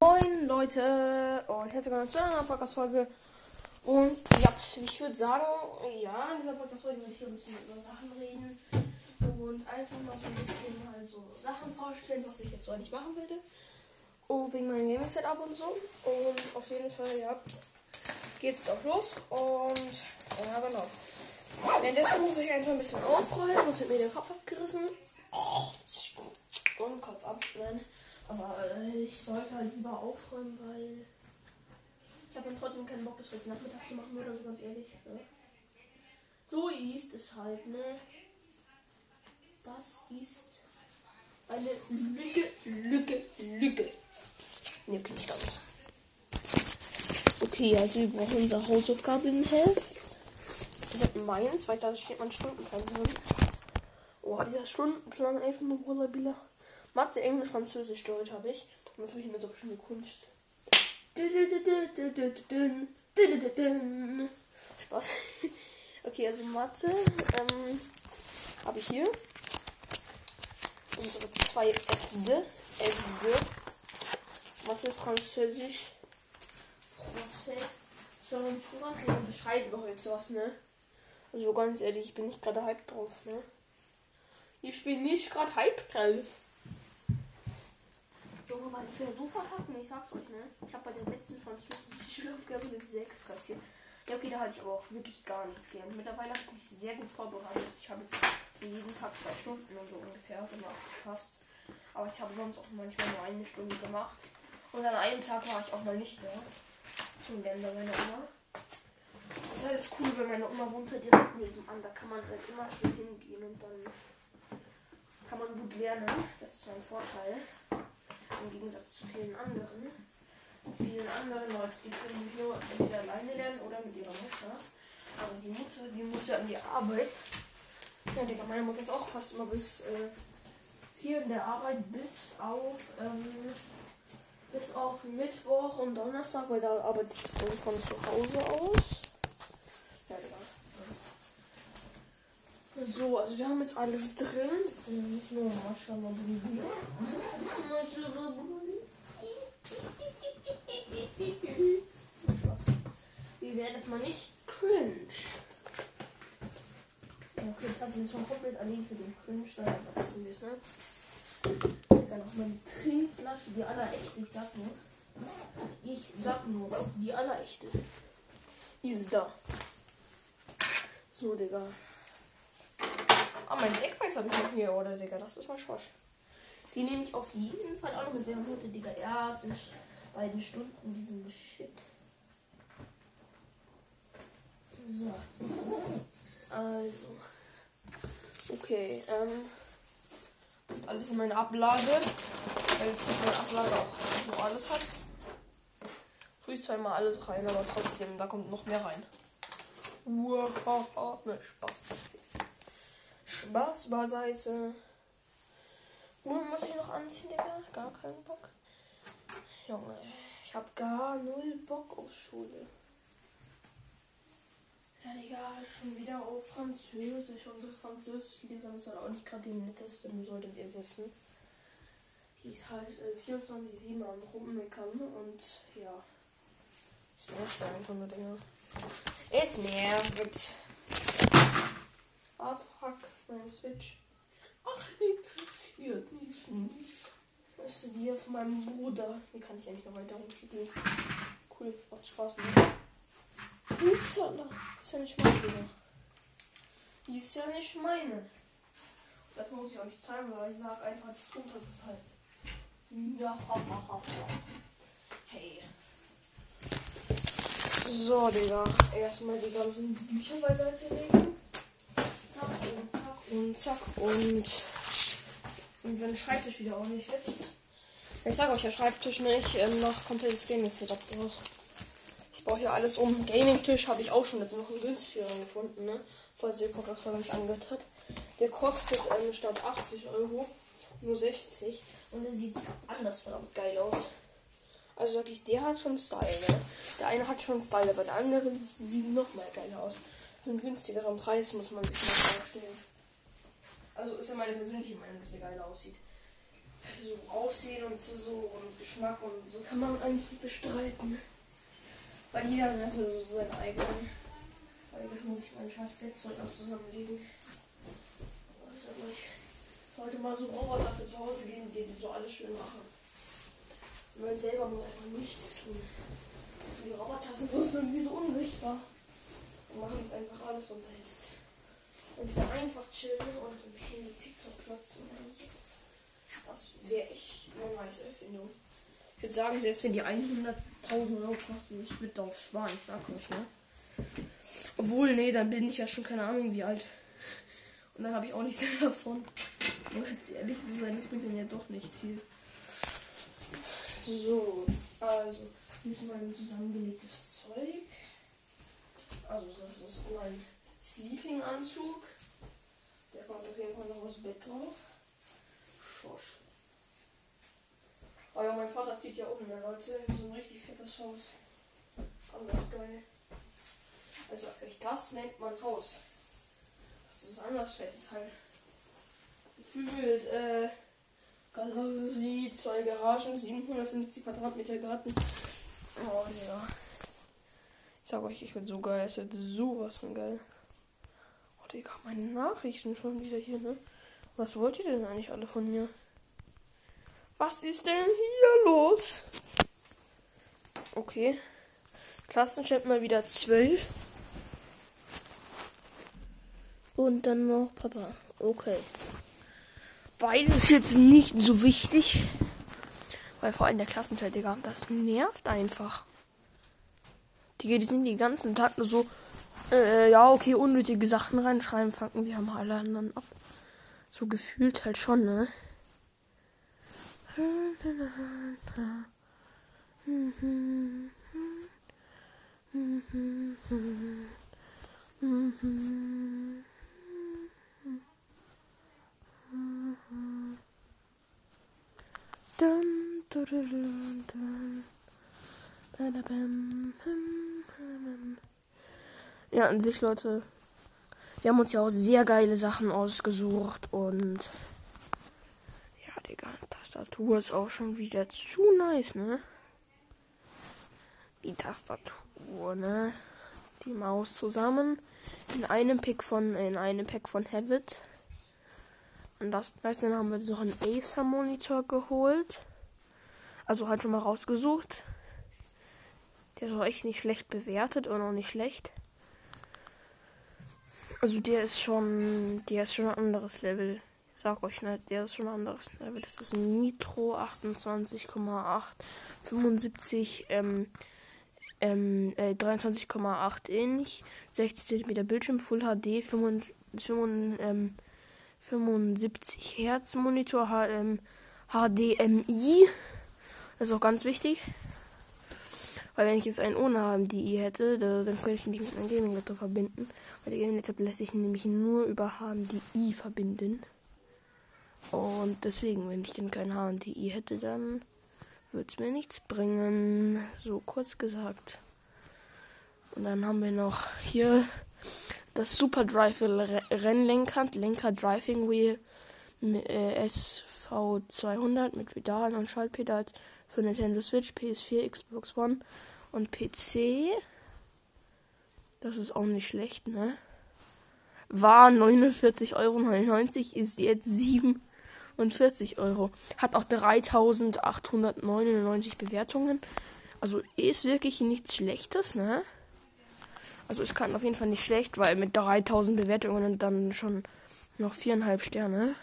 Moin Leute und herzlich willkommen zu einer Podcast-Folge. Und ja, ich würde sagen, ja, in dieser Podcast-Folge würde ich hier ein bisschen über Sachen reden und einfach mal so ein bisschen halt so Sachen vorstellen, was ich jetzt so eigentlich machen werde. Und wegen meinem Gaming-Setup und so. Und auf jeden Fall, ja, geht's auch los. Und ja, genau. Währenddessen muss ich einfach ein bisschen aufräumen und hat mir den Kopf abgerissen. Und Kopf ab, nein. Aber ich sollte halt lieber aufräumen, weil ich habe dann trotzdem keinen Bock, das heute Nachmittag zu machen, oder so ganz ehrlich. Ne? So ist es halt, ne? Das ist eine Lücke, Lücke, Lücke. Ne, bin ich nicht. Okay, also wir brauchen unser Hausaufgabenheft. Das ist meins, weil da steht mein Stundenplan drin. Oh, dieser Stundenplan einfach nur Wallabila. Mathe, Englisch, Französisch, Deutsch habe ich. Und jetzt habe ich eine bestimmte Kunst. Spaß. Okay, also Mathe ähm, habe ich hier. Unsere zwei F'de. F'de. Mathe, Französisch. Français. Schon im Schulrassel unterscheiden wir heute was, ne? Also ganz ehrlich, ich bin nicht gerade hype drauf, ne? Ich bin nicht gerade hype drauf. Weil ich bin so verkackt, ne? ich sag's euch, ne? Ich habe bei der letzten französischen Schulaufgabe eine 6 kassiert. Ja, okay, da hatte ich aber auch wirklich gar nichts gelernt. Mittlerweile habe ich mich sehr gut vorbereitet. Ich habe jetzt jeden Tag zwei Stunden und so ungefähr gemacht, fast. Aber ich habe sonst auch manchmal nur eine Stunde gemacht. Und an einem Tag war ich auch mal nicht da. Zum Lernen meiner Oma. Das ist das cool, wenn meine Oma wohnt halt direkt nebenan. Da kann man halt immer schön hingehen und dann kann man gut lernen. Das ist ein Vorteil. Im Gegensatz zu vielen anderen. Vielen anderen Leute, die können nur entweder alleine lernen oder mit ihrer Mutter. Aber die Mutter, die muss ja an die Arbeit. Ja, Digga, meine Mutter ist auch fast immer bis äh, vier in der Arbeit, bis auf ähm, bis auf Mittwoch und Donnerstag, weil da arbeitet sie von, zu Hause aus. Ja, Digga. So, also wir haben jetzt alles drin. Das sind nicht nur. Maschallah Baby. Spaß. Mal nicht cringe. Ja, okay, jetzt hat sie das schon komplett erledigt für den Cringe, dann lassen wir es, ne? Dann noch meine Trinkflasche, die allerechte, ich sag nur. Ich sag nur, die allerechte. Ist da. So, Digga. Ah, mein Deckweiß habe ich noch hier, oder, Digga? Das ist mal Schwasch. Die nehme ich auf jeden Fall auch noch mit. Wir haben heute, Digga, erst in beiden Stunden diesen Shit. So. Also. Okay, ähm. Alles in meine Ablage. Weil meine Ablage auch so alles hat. Tue ich zwar immer alles rein, aber trotzdem, da kommt noch mehr rein. Wow, ne, Spaß. Spaß beiseite. Uhr muss ich noch anziehen, Digga? Gar keinen Bock. Junge, ich hab gar null Bock auf Schule. Ja, Digga, schon wieder auf Französisch. Unsere Französischlehrerin ist halt auch nicht gerade die netteste, solltet ihr wissen. Die ist halt äh, 24-7 am Rummeckern und ja. Es nervt einfach nur, Digga. Es nervt. Ah, fuck, meine Switch. Ach, interessiert mich nicht. Das ist die von meinem Bruder. Die kann ich endlich noch weiter rumschicken. Cool, macht Spaß, ne? Upsala. Ist ja nicht meine. Die ist ja nicht meine. Dafür muss ich auch nicht zahlen, weil ich sag einfach, das ist runtergefallen. Ja, ha, ha, ha. Hey. So, Digga. Erstmal die ganzen Bücher beiseite legen. Zack und zack und zack und. Und wenn Schreibtisch wieder ordentlich wird. Ich sage euch, der Schreibtisch nicht ähm, noch komplettes Gaming-Setup raus. Baue hier alles um. Gaming-Tisch habe ich auch schon jetzt noch einen günstigeren gefunden, ne? Falls ihr Podcast-Folge nicht angehört hat. Der kostet ähm, statt 80 Euro nur 60. Und der sieht anders verdammt geil aus. Also wirklich, der hat schon Style, ne? Der eine hat schon Style, aber der andere sieht noch mal geiler aus. Für einen günstigeren Preis muss man sich mal vorstellen. Also ist ja meine persönliche Meinung, dass der geil aussieht. so Aussehen und so und Geschmack und so kann man eigentlich bestreiten. Weil jeder hat so seinen eigenen. Weil das muss ich mein scheiß noch zusammenlegen. Ich heute mal so Roboter für zu Hause geben, die so alles schön machen. Und man selber muss einfach nichts tun. Die Roboter sind bloß irgendwie so unsichtbar. Und machen das einfach alles von selbst. Und dann einfach chillen und in die TikTok klotzen. Das wäre echt eine nice Erfindung. Ich würde sagen, selbst wenn die 100.000 Euro kosten, ich würde darauf sparen, ich sag euch, ne? Obwohl, nee, dann bin ich ja schon keine Ahnung wie alt. Und dann habe ich auch nichts mehr davon. Um ganz ehrlich zu sein, das bringt dann ja doch nicht viel. So, also, hier ist mein zusammengelegtes Zeug. Also, das ist mein Sleeping-Anzug. Der kommt auf jeden Fall noch aufs Bett drauf. Schosch. Oh ja, mein Vater zieht ja um, ne, Leute. So ein richtig fettes Haus. Anders geil. Also, das nennt man Haus. Das ist anders fette Teil. Gefühlt, äh, Galerie, zwei Garagen, 750 Quadratmeter Garten. Oh ja. Ich sag euch, ich bin so geil. Es wird sowas von geil. Oh, Digga, meine Nachrichten schon wieder hier, ne? Was wollt ihr denn eigentlich alle von mir? Was ist denn hier los? Okay. Klassenchat mal wieder 12. Und dann noch Papa. Okay. Beides jetzt nicht so wichtig. Weil vor allem der Klassenchat, Digga, das nervt einfach. Die, die sind die ganzen Tag nur so, äh, ja, okay, unnötige Sachen reinschreiben, fangen wir haben alle anderen ab. So gefühlt halt schon, ne? Ja, an sich, Leute. Wir haben uns ja auch sehr geile Sachen ausgesucht und ja, Digga, Tastatur ist auch schon wieder zu nice, ne? Die Tastatur, ne? Die Maus zusammen in einem Pick von in einem Pack von Havit. Und das dann haben wir so einen Acer Monitor geholt. Also halt schon mal rausgesucht. Der ist auch echt nicht schlecht bewertet und auch nicht schlecht. Also der ist schon, der ist schon ein anderes Level. Ich sag euch nicht, der ist schon ein anderes Level. Das ist ein Nitro 28,8, 75, ähm, ähm, äh, 23,8 Inch, 60 cm Bildschirm, Full HD, 75, ähm, 75 Hertz Monitor, HM, HDMI. Das ist auch ganz wichtig. Weil wenn ich jetzt einen ohne HDMI hätte, da, dann könnte ich ihn nicht mit einem Gaming-Laptop verbinden. Weil der Gaming-Laptop lässt sich nämlich nur über HDMI verbinden. Und deswegen, wenn ich denn kein HDMI hätte, dann würde es mir nichts bringen. So kurz gesagt. Und dann haben wir noch hier das Super Drive Rennlenkrad, Lenker Driving Wheel äh, SV200 mit Pedalen und Schaltpedals für Nintendo Switch, PS4, Xbox One und PC. Das ist auch nicht schlecht, ne? War 49,99 Euro, ist jetzt 47 Euro. Hat auch 3899 Bewertungen. Also ist wirklich nichts Schlechtes, ne? Also es kann auf jeden Fall nicht schlecht, weil mit 3000 Bewertungen und dann schon noch viereinhalb Sterne.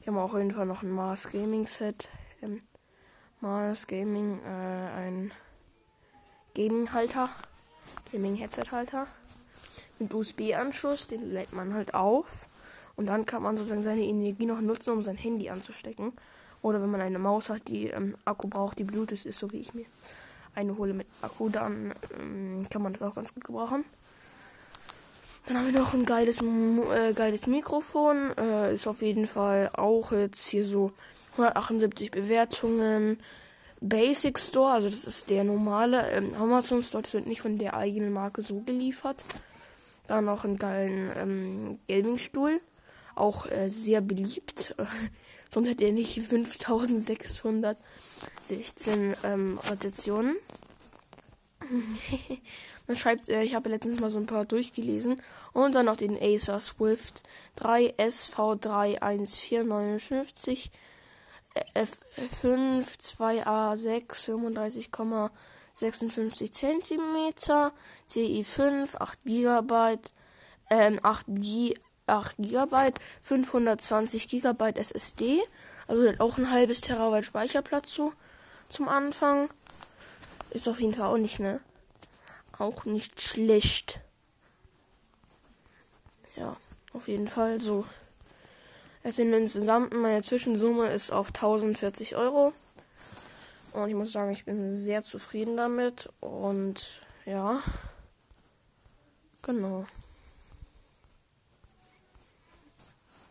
Wir haben auf jeden Fall noch ein Mars Gaming Set. Ähm, Mars Gaming, äh, ein Gaming-Halter, Gaming-Headset-Halter mit USB-Anschluss, den lädt man halt auf und dann kann man sozusagen seine Energie noch nutzen, um sein Handy anzustecken. Oder wenn man eine Maus hat, die ähm, Akku braucht, die Bluetooth ist, so wie ich mir eine hole mit Akku, dann ähm, kann man das auch ganz gut gebrauchen. Dann haben wir noch ein geiles, äh, geiles Mikrofon. Äh, ist auf jeden Fall auch jetzt hier so 178 Bewertungen. Basic Store, also das ist der normale ähm, Amazon Store, das wird nicht von der eigenen Marke so geliefert. Dann noch einen geilen ähm, Gaming-Stuhl, auch äh, sehr beliebt. Sonst hätte er nicht 5616 ähm, Rotationen. dann schreibt er, ich habe letztens mal so ein paar durchgelesen. Und dann noch den Acer Swift 3 SV31459 F5 2A6 35,56 cm CI5 8 GB ähm, 8 G 8 GB 520 GB SSD also auch ein halbes Terabyte Speicherplatz zu zum Anfang. Ist auf jeden Fall auch nicht ne auch nicht schlecht ja auf jeden Fall so also insgesamt meine Zwischensumme ist auf 1040 Euro. Und ich muss sagen, ich bin sehr zufrieden damit. Und ja. Genau.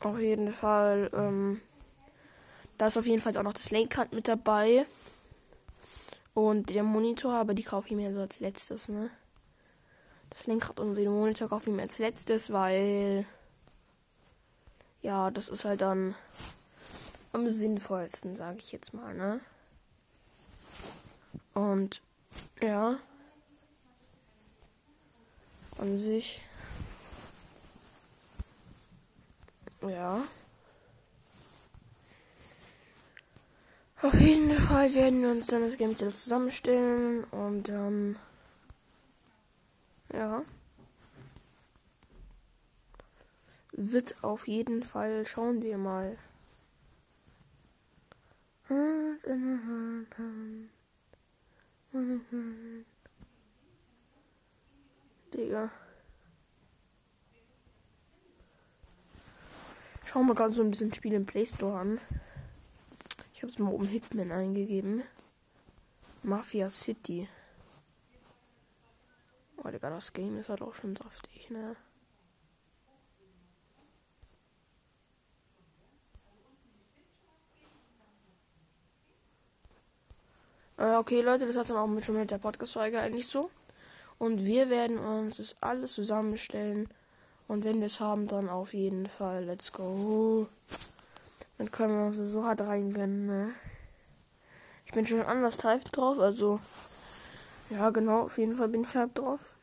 Auf jeden Fall. Ähm, da ist auf jeden Fall auch noch das Lenkrad mit dabei. Und der Monitor, aber die kaufe ich mir so als letztes, ne? Das Lenkrad und den Monitor kaufe ich mir als letztes, weil ja, das ist halt dann am sinnvollsten, sage ich jetzt mal, ne? Und ja, an sich, ja. Auf jeden Fall werden wir uns dann das Game zusammenstellen und dann, ja. wird auf jeden Fall. Schauen wir mal. Digga. Schauen wir gerade so ein bisschen Spiel im Play Store an. Ich habe es mal oben Hitman eingegeben. Mafia City. Oh, Digga, das Game ist halt auch schon saftig, ne? Äh, okay, Leute, das hat dann auch mit, schon mit der Podcast-Folge eigentlich so. Und wir werden uns das alles zusammenstellen. Und wenn wir es haben, dann auf jeden Fall. Let's go. Dann können wir uns so hart reingönnen, ne? Ich bin schon anders hyped drauf, also. Ja, genau, auf jeden Fall bin ich hyped drauf.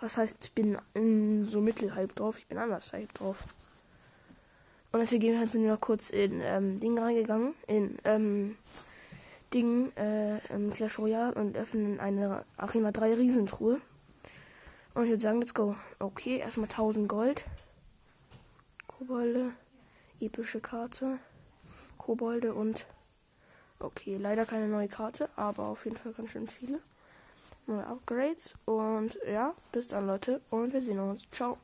Das heißt, ich bin so mittelhype drauf. Ich bin anders hyped drauf. Und deswegen sind wir noch kurz in ähm, Ding reingegangen. In ähm, Ding äh, im Clash Royale und öffnen eine Arena 3 Riesentruhe. Und ich würde sagen, let's go. Okay, erstmal 1000 Gold. Kobolde. Epische Karte. Kobolde und. Okay, leider keine neue Karte, aber auf jeden Fall ganz schön viele. Neue Upgrades. Und ja, bis dann, Leute. Und wir sehen uns. Ciao.